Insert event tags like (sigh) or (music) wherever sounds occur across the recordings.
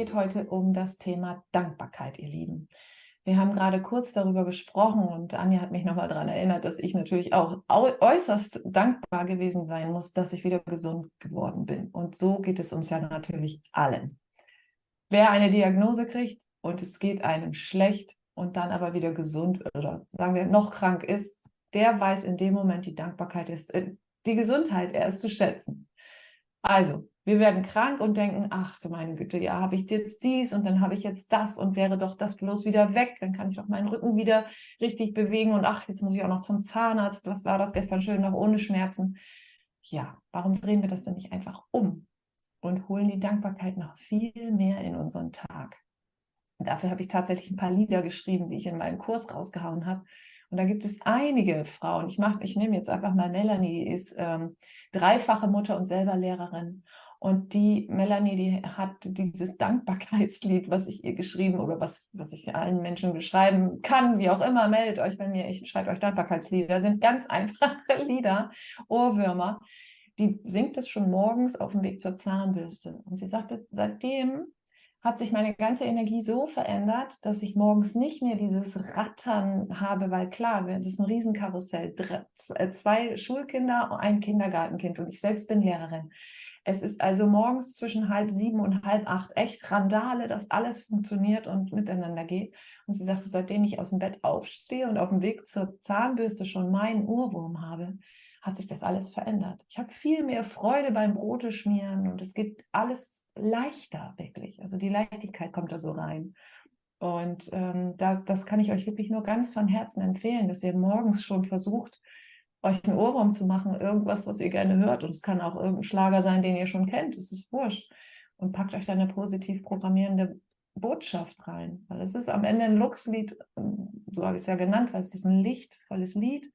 geht heute um das Thema Dankbarkeit, ihr Lieben. Wir haben gerade kurz darüber gesprochen und Anja hat mich nochmal daran erinnert, dass ich natürlich auch äußerst dankbar gewesen sein muss, dass ich wieder gesund geworden bin. Und so geht es uns ja natürlich allen. Wer eine Diagnose kriegt und es geht einem schlecht und dann aber wieder gesund oder sagen wir noch krank ist, der weiß in dem Moment, die Dankbarkeit ist, äh, die Gesundheit erst zu schätzen. Also, wir werden krank und denken, ach du meine Güte, ja, habe ich jetzt dies und dann habe ich jetzt das und wäre doch das bloß wieder weg, dann kann ich doch meinen Rücken wieder richtig bewegen und ach, jetzt muss ich auch noch zum Zahnarzt, was war das gestern schön noch ohne Schmerzen? Ja, warum drehen wir das denn nicht einfach um und holen die Dankbarkeit noch viel mehr in unseren Tag? Dafür habe ich tatsächlich ein paar Lieder geschrieben, die ich in meinem Kurs rausgehauen habe. Und da gibt es einige Frauen. Ich mache, ich nehme jetzt einfach mal Melanie, die ist ähm, dreifache Mutter und selber Lehrerin. Und die Melanie, die hat dieses Dankbarkeitslied, was ich ihr geschrieben oder was, was ich allen Menschen beschreiben kann, wie auch immer, meldet euch bei mir. Ich schreibe euch Dankbarkeitslieder. Das sind ganz einfache (laughs) Lieder, Ohrwürmer. Die singt es schon morgens auf dem Weg zur Zahnbürste. Und sie sagte, seitdem hat sich meine ganze Energie so verändert, dass ich morgens nicht mehr dieses Rattern habe, weil klar, das ist ein Riesenkarussell. Äh, zwei Schulkinder, ein Kindergartenkind und ich selbst bin Lehrerin. Es ist also morgens zwischen halb sieben und halb acht echt Randale, dass alles funktioniert und miteinander geht. Und sie sagte, seitdem ich aus dem Bett aufstehe und auf dem Weg zur Zahnbürste schon meinen Urwurm habe, hat sich das alles verändert. Ich habe viel mehr Freude beim Brote schmieren und es geht alles leichter, wirklich. Also die Leichtigkeit kommt da so rein. Und ähm, das, das kann ich euch wirklich nur ganz von Herzen empfehlen, dass ihr morgens schon versucht, euch einen Ohrwurm zu machen, irgendwas, was ihr gerne hört. Und es kann auch irgendein Schlager sein, den ihr schon kennt. Es ist wurscht. Und packt euch da eine positiv programmierende Botschaft rein. Weil es ist am Ende ein Luxlied, so habe ich es ja genannt, weil es ist ein lichtvolles Lied,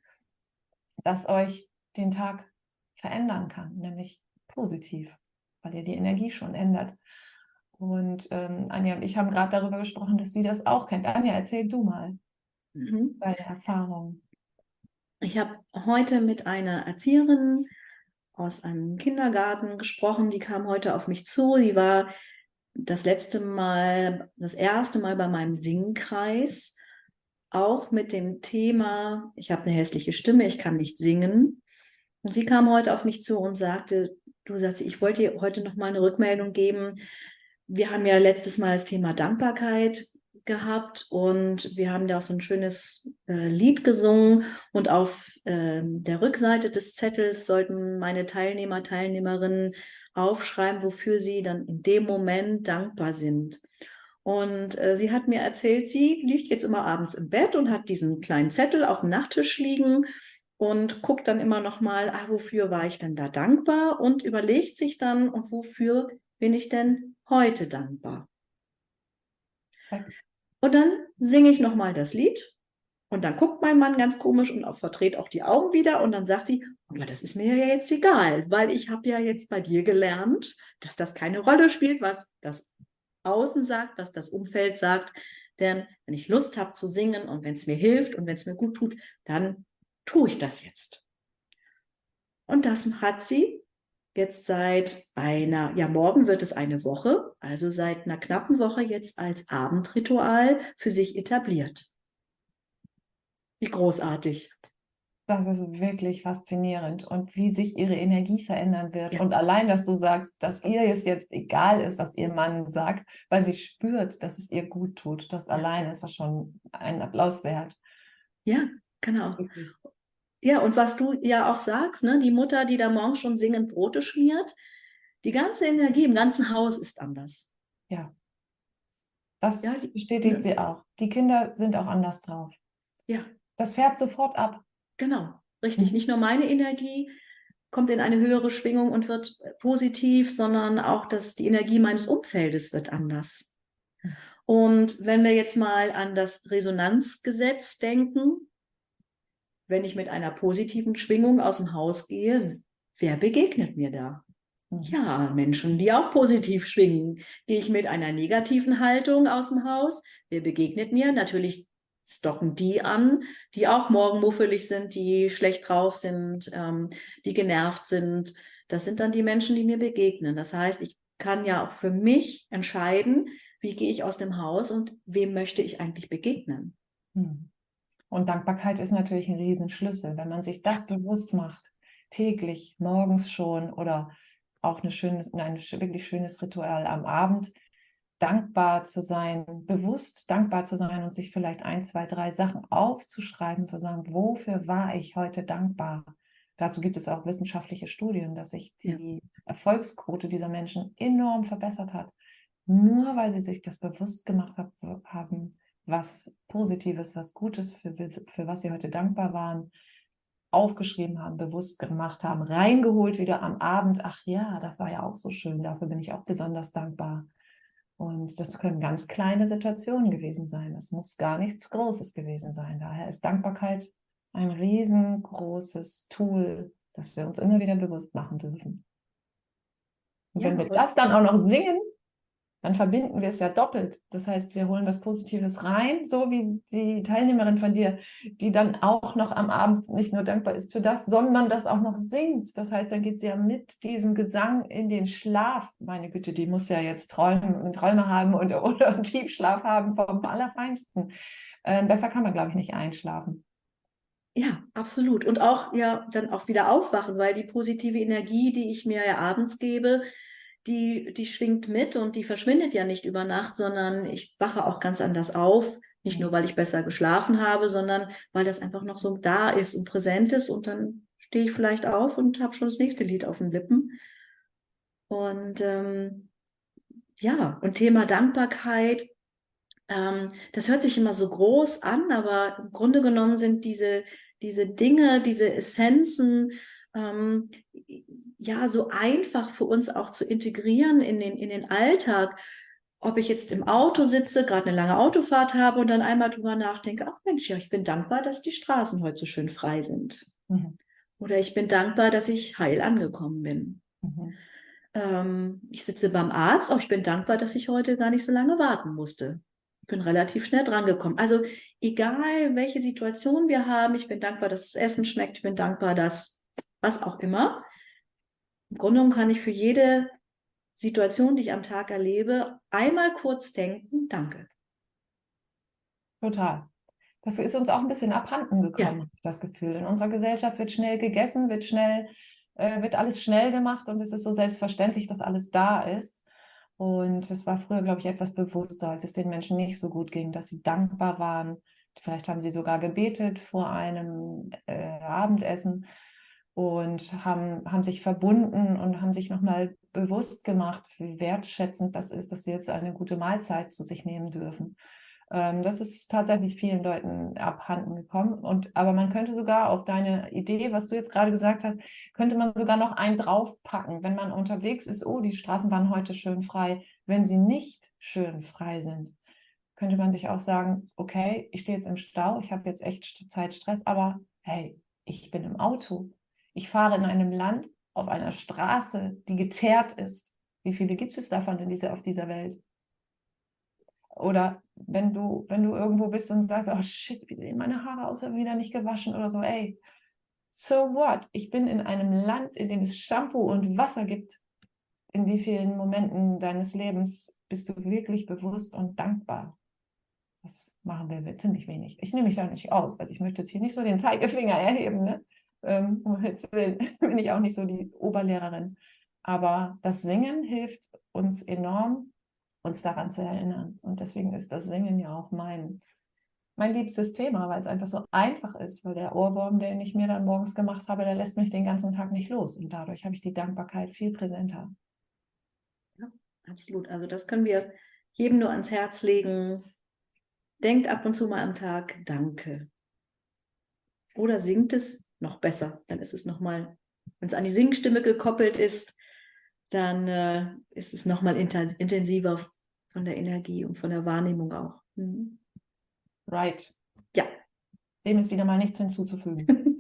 das euch den Tag verändern kann, nämlich positiv, weil ihr die Energie schon ändert. Und ähm, Anja und ich haben gerade darüber gesprochen, dass sie das auch kennt. Anja, erzähl du mal mhm. deine Erfahrung. Ich habe heute mit einer Erzieherin aus einem Kindergarten gesprochen, die kam heute auf mich zu. Die war das letzte Mal, das erste Mal bei meinem Singkreis, auch mit dem Thema, ich habe eine hässliche Stimme, ich kann nicht singen. Und sie kam heute auf mich zu und sagte, du sagst, ich wollte dir heute noch mal eine Rückmeldung geben. Wir haben ja letztes Mal das Thema Dankbarkeit gehabt und wir haben da auch so ein schönes äh, Lied gesungen und auf äh, der Rückseite des Zettels sollten meine Teilnehmer, Teilnehmerinnen aufschreiben, wofür sie dann in dem Moment dankbar sind. Und äh, sie hat mir erzählt, sie liegt jetzt immer abends im Bett und hat diesen kleinen Zettel auf dem Nachttisch liegen und guckt dann immer noch mal, ah, wofür war ich denn da dankbar und überlegt sich dann, und wofür bin ich denn heute dankbar? Und dann singe ich noch mal das Lied und dann guckt mein Mann ganz komisch und auch verdreht auch die Augen wieder und dann sagt sie, aber das ist mir ja jetzt egal, weil ich habe ja jetzt bei dir gelernt, dass das keine Rolle spielt, was das Außen sagt, was das Umfeld sagt. Denn wenn ich Lust habe zu singen und wenn es mir hilft und wenn es mir gut tut, dann tue ich das jetzt? Und das hat sie jetzt seit einer, ja, morgen wird es eine Woche, also seit einer knappen Woche jetzt als Abendritual für sich etabliert. Wie großartig. Das ist wirklich faszinierend und wie sich ihre Energie verändern wird. Ja. Und allein, dass du sagst, dass ihr es jetzt egal ist, was ihr Mann sagt, weil sie spürt, dass es ihr gut tut, das allein ist das schon ein Applaus wert. Ja, genau. Wirklich. Ja, und was du ja auch sagst, ne, die Mutter, die da morgens schon singend Brote schmiert, die ganze Energie im ganzen Haus ist anders. Ja. Das ja, bestätigt ja. sie auch. Die Kinder sind auch anders drauf. Ja. Das färbt sofort ab. Genau, richtig. Mhm. Nicht nur meine Energie kommt in eine höhere Schwingung und wird positiv, sondern auch dass die Energie meines Umfeldes wird anders. Mhm. Und wenn wir jetzt mal an das Resonanzgesetz denken, wenn ich mit einer positiven Schwingung aus dem Haus gehe, wer begegnet mir da? Mhm. Ja, Menschen, die auch positiv schwingen. Gehe ich mit einer negativen Haltung aus dem Haus, wer begegnet mir? Natürlich stocken die an, die auch morgenmuffelig sind, die schlecht drauf sind, ähm, die genervt sind. Das sind dann die Menschen, die mir begegnen. Das heißt, ich kann ja auch für mich entscheiden, wie gehe ich aus dem Haus und wem möchte ich eigentlich begegnen. Hm. Und Dankbarkeit ist natürlich ein Riesenschlüssel, wenn man sich das bewusst macht, täglich, morgens schon oder auch eine schönes, ein wirklich schönes Ritual am Abend, dankbar zu sein, bewusst dankbar zu sein und sich vielleicht ein, zwei, drei Sachen aufzuschreiben, zu sagen, wofür war ich heute dankbar? Dazu gibt es auch wissenschaftliche Studien, dass sich die ja. Erfolgsquote dieser Menschen enorm verbessert hat, nur weil sie sich das bewusst gemacht haben, was Positives, was Gutes, für, für was sie heute dankbar waren, aufgeschrieben haben, bewusst gemacht haben, reingeholt wieder am Abend. Ach ja, das war ja auch so schön, dafür bin ich auch besonders dankbar. Und das können ganz kleine Situationen gewesen sein. Das muss gar nichts Großes gewesen sein. Daher ist Dankbarkeit ein riesengroßes Tool, das wir uns immer wieder bewusst machen dürfen. Und ja, wenn wir das dann auch noch singen, dann verbinden wir es ja doppelt. Das heißt, wir holen was Positives rein, so wie die Teilnehmerin von dir, die dann auch noch am Abend nicht nur dankbar ist für das, sondern das auch noch singt. Das heißt, dann geht sie ja mit diesem Gesang in den Schlaf. Meine Güte, die muss ja jetzt Träume, Träume haben und, oder Tiefschlaf haben vom Allerfeinsten. Äh, besser kann man, glaube ich, nicht einschlafen. Ja, absolut. Und auch ja dann auch wieder aufwachen, weil die positive Energie, die ich mir ja abends gebe, die, die schwingt mit und die verschwindet ja nicht über Nacht, sondern ich wache auch ganz anders auf. Nicht nur, weil ich besser geschlafen habe, sondern weil das einfach noch so da ist und präsent ist. Und dann stehe ich vielleicht auf und habe schon das nächste Lied auf den Lippen. Und ähm, ja, und Thema Dankbarkeit, ähm, das hört sich immer so groß an, aber im Grunde genommen sind diese, diese Dinge, diese Essenzen, ähm, ja so einfach für uns auch zu integrieren in den, in den Alltag. Ob ich jetzt im Auto sitze, gerade eine lange Autofahrt habe und dann einmal drüber nachdenke, ach Mensch, ja, ich bin dankbar, dass die Straßen heute so schön frei sind. Mhm. Oder ich bin dankbar, dass ich heil angekommen bin. Mhm. Ähm, ich sitze beim Arzt, auch ich bin dankbar, dass ich heute gar nicht so lange warten musste. Ich bin relativ schnell drangekommen. Also egal, welche Situation wir haben, ich bin dankbar, dass das Essen schmeckt, ich bin dankbar, dass was auch immer. Im Grunde genommen kann ich für jede Situation, die ich am Tag erlebe, einmal kurz denken, danke. Total. Das ist uns auch ein bisschen abhanden gekommen, ja. das Gefühl. In unserer Gesellschaft wird schnell gegessen, wird schnell, äh, wird alles schnell gemacht und es ist so selbstverständlich, dass alles da ist. Und es war früher, glaube ich, etwas bewusster, als es den Menschen nicht so gut ging, dass sie dankbar waren. Vielleicht haben sie sogar gebetet vor einem äh, Abendessen und haben, haben sich verbunden und haben sich nochmal bewusst gemacht, wie wertschätzend das ist, dass sie jetzt eine gute Mahlzeit zu sich nehmen dürfen. Ähm, das ist tatsächlich vielen Leuten abhanden gekommen. Und, aber man könnte sogar auf deine Idee, was du jetzt gerade gesagt hast, könnte man sogar noch einen draufpacken, wenn man unterwegs ist, oh, die Straßen waren heute schön frei. Wenn sie nicht schön frei sind, könnte man sich auch sagen, okay, ich stehe jetzt im Stau, ich habe jetzt echt Zeitstress, aber hey, ich bin im Auto ich fahre in einem Land auf einer Straße, die geteert ist. Wie viele gibt es davon in dieser, auf dieser Welt? Oder wenn du, wenn du irgendwo bist und sagst, oh shit, wie sehen meine Haare aus, wieder nicht gewaschen oder so, ey, so what? Ich bin in einem Land, in dem es Shampoo und Wasser gibt. In wie vielen Momenten deines Lebens bist du wirklich bewusst und dankbar? Das machen wir ziemlich wenig. Ich nehme mich da nicht aus. Also ich möchte jetzt hier nicht so den Zeigefinger erheben, ne? Ähm, Willen, (laughs) bin ich auch nicht so die Oberlehrerin. Aber das Singen hilft uns enorm, uns daran zu erinnern. Und deswegen ist das Singen ja auch mein, mein liebstes Thema, weil es einfach so einfach ist, weil der Ohrwurm, den ich mir dann morgens gemacht habe, der lässt mich den ganzen Tag nicht los. Und dadurch habe ich die Dankbarkeit viel präsenter. Ja, absolut. Also das können wir jedem nur ans Herz legen. Denkt ab und zu mal am Tag Danke. Oder singt es noch besser. Dann ist es nochmal, wenn es an die Singstimme gekoppelt ist, dann äh, ist es nochmal intensiver von der Energie und von der Wahrnehmung auch. Mhm. Right. Ja. Dem ist wieder mal nichts hinzuzufügen. (laughs)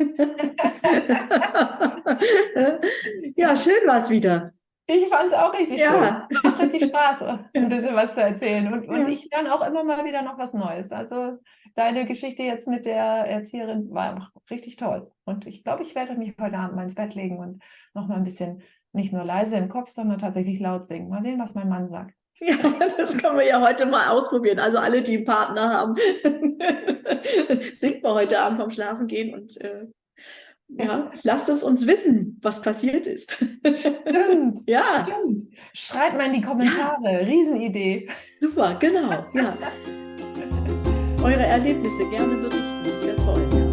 ja, schön war es wieder. Ich fand es auch richtig ja. schön. Macht richtig Spaß, (laughs) ein bisschen was zu erzählen. Und, und ja. ich lerne auch immer mal wieder noch was Neues. Also deine Geschichte jetzt mit der Erzieherin war richtig toll. Und ich glaube, ich werde mich heute Abend mal ins Bett legen und noch mal ein bisschen nicht nur leise im Kopf, sondern tatsächlich laut singen. Mal sehen, was mein Mann sagt. (laughs) Ja, das können wir ja heute mal ausprobieren. Also alle, die einen Partner haben, (laughs) singt mal heute Abend vom Schlafen gehen und äh, ja, lasst es uns wissen, was passiert ist. Stimmt. (laughs) ja. Stimmt. Schreibt mal in die Kommentare. Ja. Riesenidee. Super, genau. Ja. Eure Erlebnisse gerne berichten. Das wäre toll.